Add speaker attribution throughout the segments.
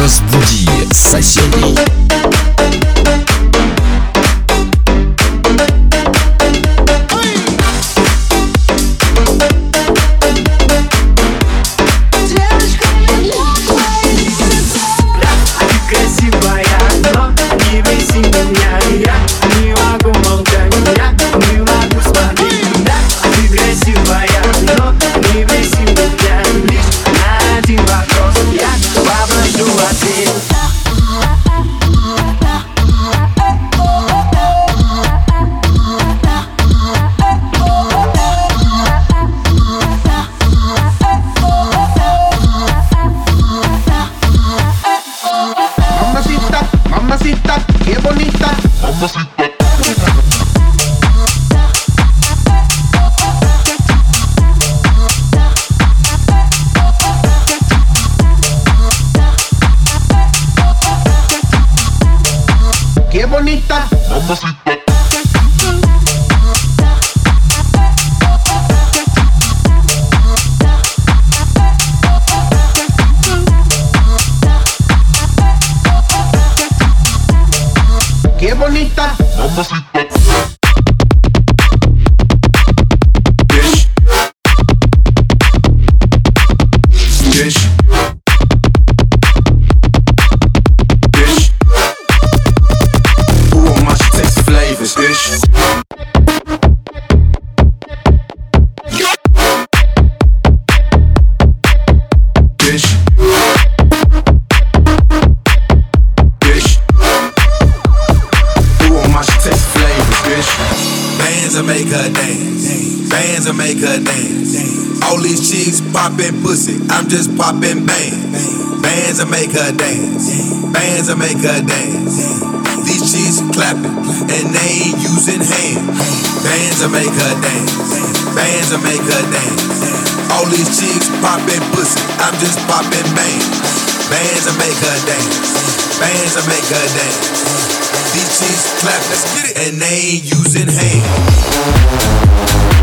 Speaker 1: Разбуди соседей.
Speaker 2: just popping pussy, I'm just popping bands. Bands that make her dance, bands that make her dance. These chicks clapping and they ain't using hands. Bands that make her dance, bands that make her dance. All these chicks popping pussy, I'm just popping bands. Bands that make her dance, bands that make her dance. These chicks clapping and they ain't using hands.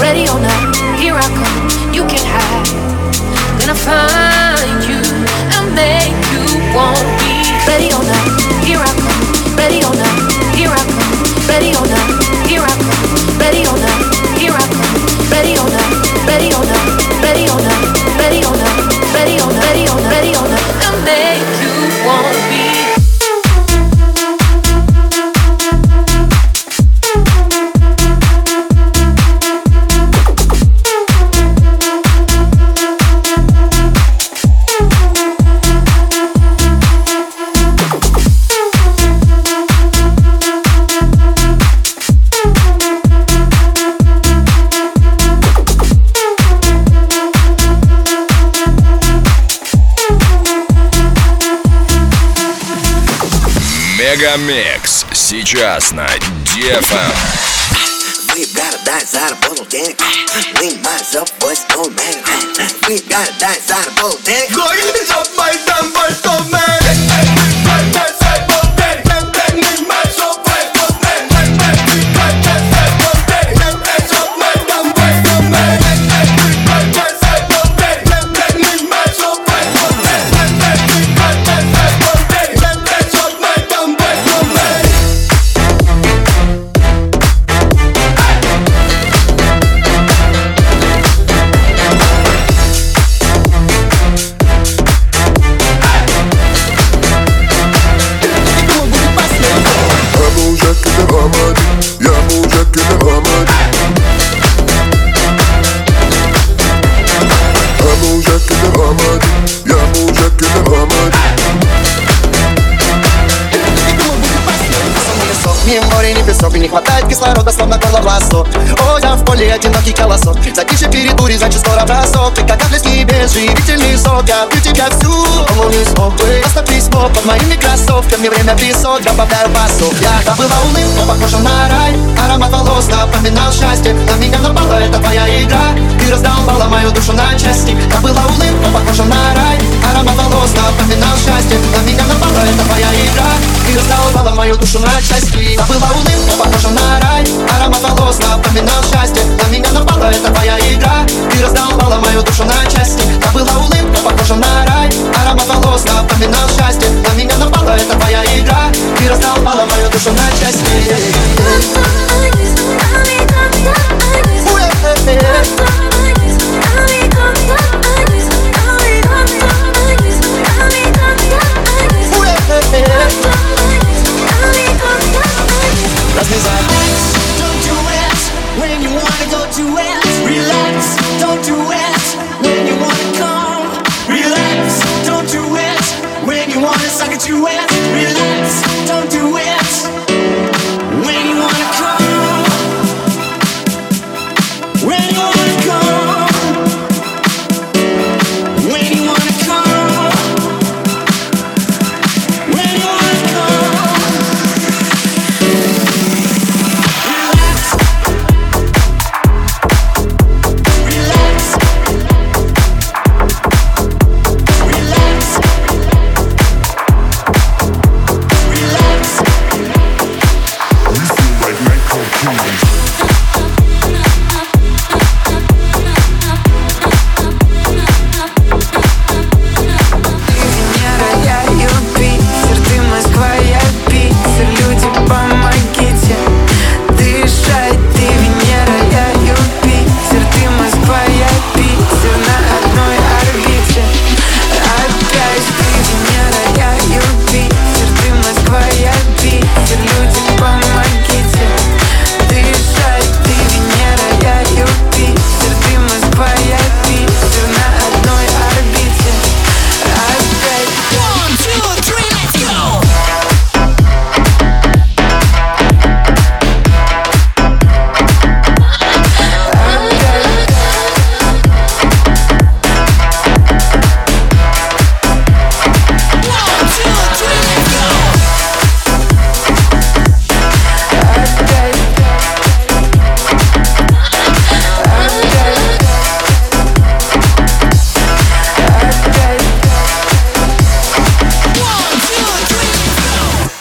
Speaker 3: Ready or not, here I come. You can't hide. I find you and make you want me.
Speaker 1: сейчас на Дефа.
Speaker 4: We gotta die inside a bottle, damn. Lean myself, boys, no man. We gotta die inside a bottle,
Speaker 5: damn. Going
Speaker 6: up my damn песок, и не хватает кислорода, словно горло власо О, я в поле одинокий колосок. Затишье бурей, значит скоро бросок. Ты как английский без живительный сок. Я пью тебя всю, он не смог бы Оставь письмо под моими кроссовками Время песок, добавляю басу. Я забыла улыбку, похожа на рай. Аромат волос напоминал счастье. На меня напала эта твоя игра. Ты раздолбала мою душу на части. Забыла улыбку, похожа на рай. Аромат волос напоминал счастье. На меня напала эта твоя игра. Ты раздолбала мою душу на части. Забыла улыбку, похожа so much.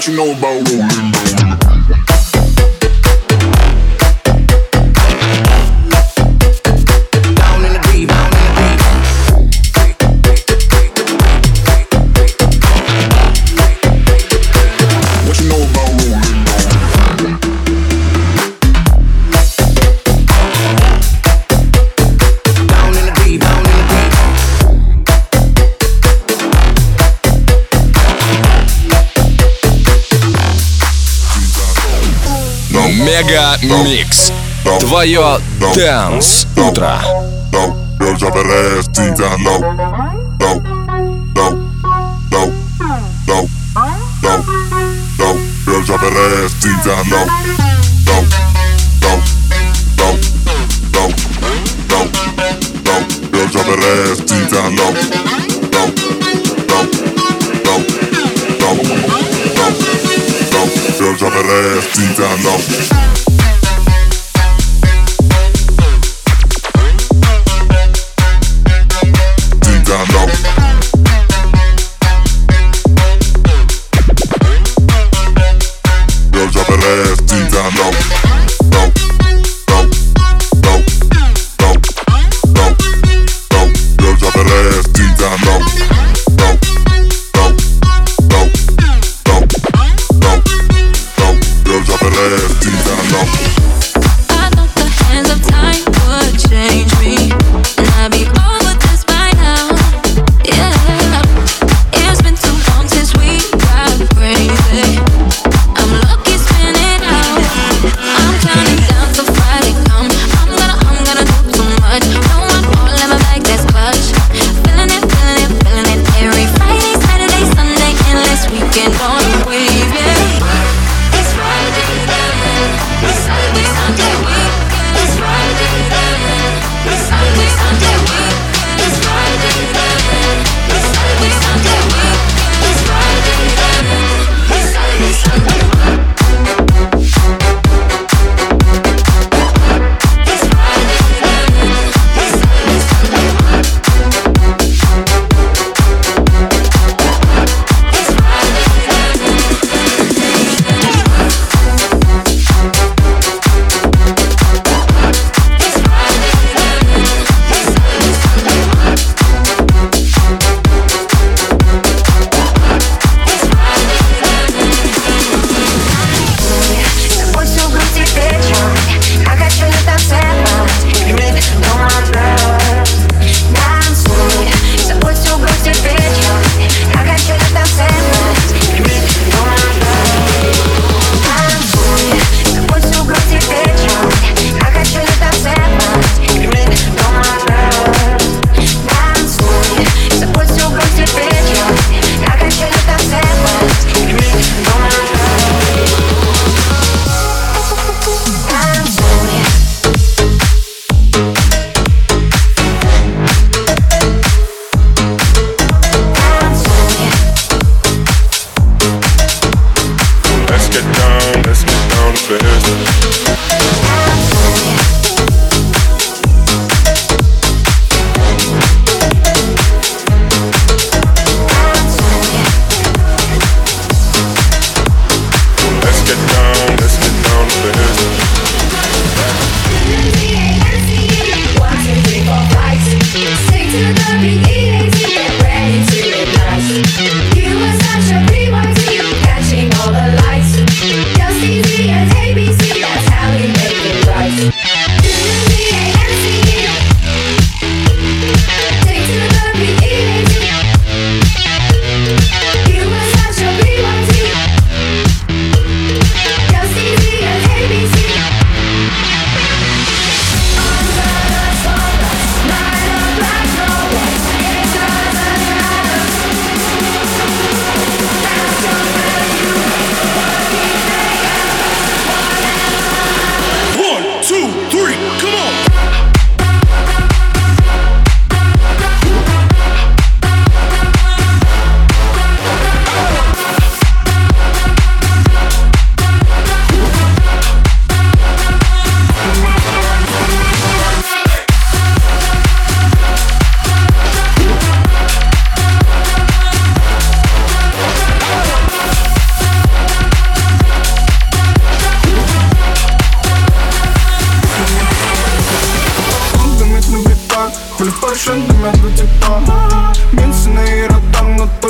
Speaker 5: What you know about rolling?
Speaker 7: Down
Speaker 1: Мега Микс. Твое Дэнс Утро.
Speaker 5: Low, girl, drop that ass deep down low. Low, low, low, low, low, low. Girl, drop that ass deep down low. Low, low, low, low, low, low. Girl, drop that ass deep down low. Low, low, low, low, low, low. Girl, drop that ass deep down low. Down low.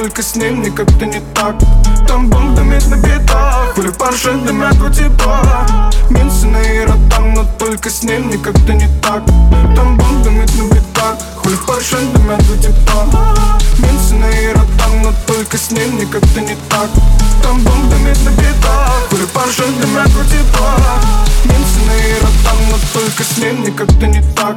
Speaker 8: Только с ним мне как-то не так. Там бомб дымит на битах Хули Порше дымят два типа Минцы на Иротам, но только с ним мне как-то не так. Там бомб дымит на битах Хули Порше дымят два типа Минцы на Иротам, но только с ним мне как-то не так. Там бомб дымит на битах Хули Порше дымят два типа Минцы на Иротам, но только с ним мне как-то не так